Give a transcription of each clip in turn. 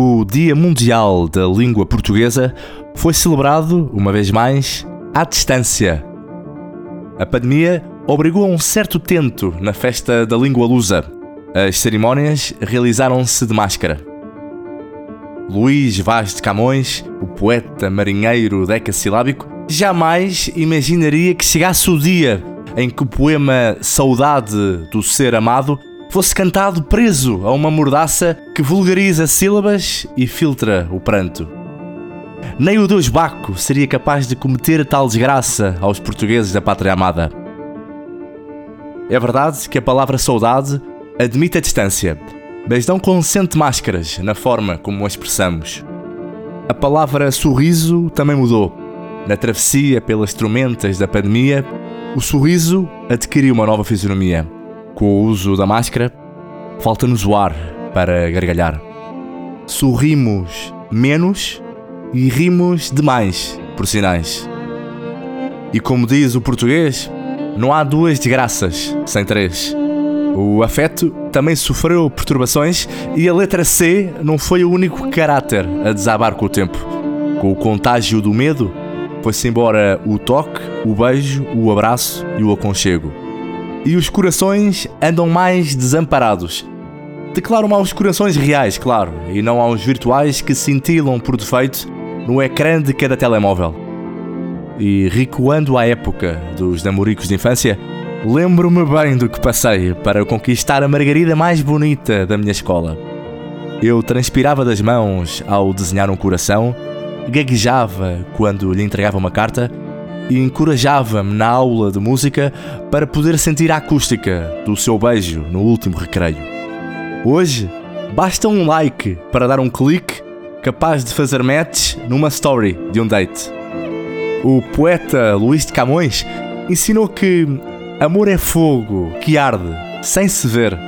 o Dia Mundial da Língua Portuguesa foi celebrado, uma vez mais, à distância. A pandemia obrigou a um certo tento na festa da língua lusa. As cerimónias realizaram-se de máscara. Luís Vaz de Camões, o poeta marinheiro decassilábico, jamais imaginaria que chegasse o dia em que o poema Saudade do Ser Amado fosse cantado preso a uma mordaça que vulgariza sílabas e filtra o pranto. Nem o Deus Baco seria capaz de cometer tal desgraça aos portugueses da pátria amada. É verdade que a palavra saudade admite a distância, mas não consente máscaras na forma como a expressamos. A palavra sorriso também mudou. Na travessia pelas tormentas da pandemia, o sorriso adquiriu uma nova fisionomia com o uso da máscara, falta-nos o ar para gargalhar. Sorrimos menos e rimos demais, por sinais. E como diz o português, não há duas desgraças sem três. O afeto também sofreu perturbações e a letra C não foi o único caráter a desabar com o tempo. Com o contágio do medo, foi-se embora o toque, o beijo, o abraço e o aconchego e os corações andam mais desamparados. Declaro-me aos corações reais, claro, e não aos virtuais que cintilam por defeito no ecrã de cada telemóvel. E recuando à época dos namoricos de infância, lembro-me bem do que passei para conquistar a margarida mais bonita da minha escola. Eu transpirava das mãos ao desenhar um coração, gaguejava quando lhe entregava uma carta e encorajava-me na aula de música para poder sentir a acústica do seu beijo no último recreio. Hoje, basta um like para dar um clique capaz de fazer match numa story de um date. O poeta Luís de Camões ensinou que amor é fogo que arde sem se ver,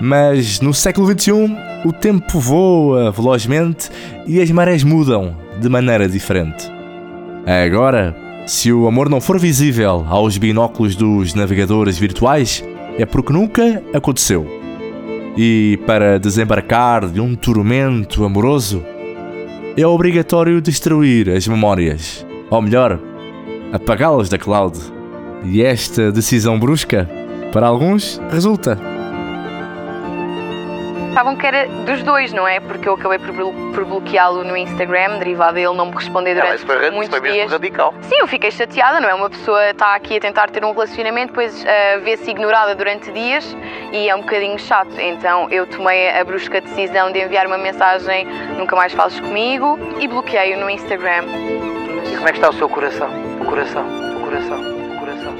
mas no século XXI o tempo voa velozmente e as marés mudam de maneira diferente. Agora, se o amor não for visível aos binóculos dos navegadores virtuais, é porque nunca aconteceu. E para desembarcar de um tormento amoroso, é obrigatório destruir as memórias, ou melhor, apagá-las da cloud. E esta decisão brusca, para alguns, resulta Estavam que era dos dois, não é? Porque eu acabei por, por bloqueá-lo no Instagram, derivado a ele não me responder durante não, foi, muitos foi dias. radical. Sim, eu fiquei chateada, não é? Uma pessoa está aqui a tentar ter um relacionamento, depois uh, vê-se ignorada durante dias e é um bocadinho chato. Então eu tomei a brusca decisão de enviar uma mensagem nunca mais fales comigo e bloqueei-o no Instagram. E como é que está o seu coração? O coração, o coração, o coração.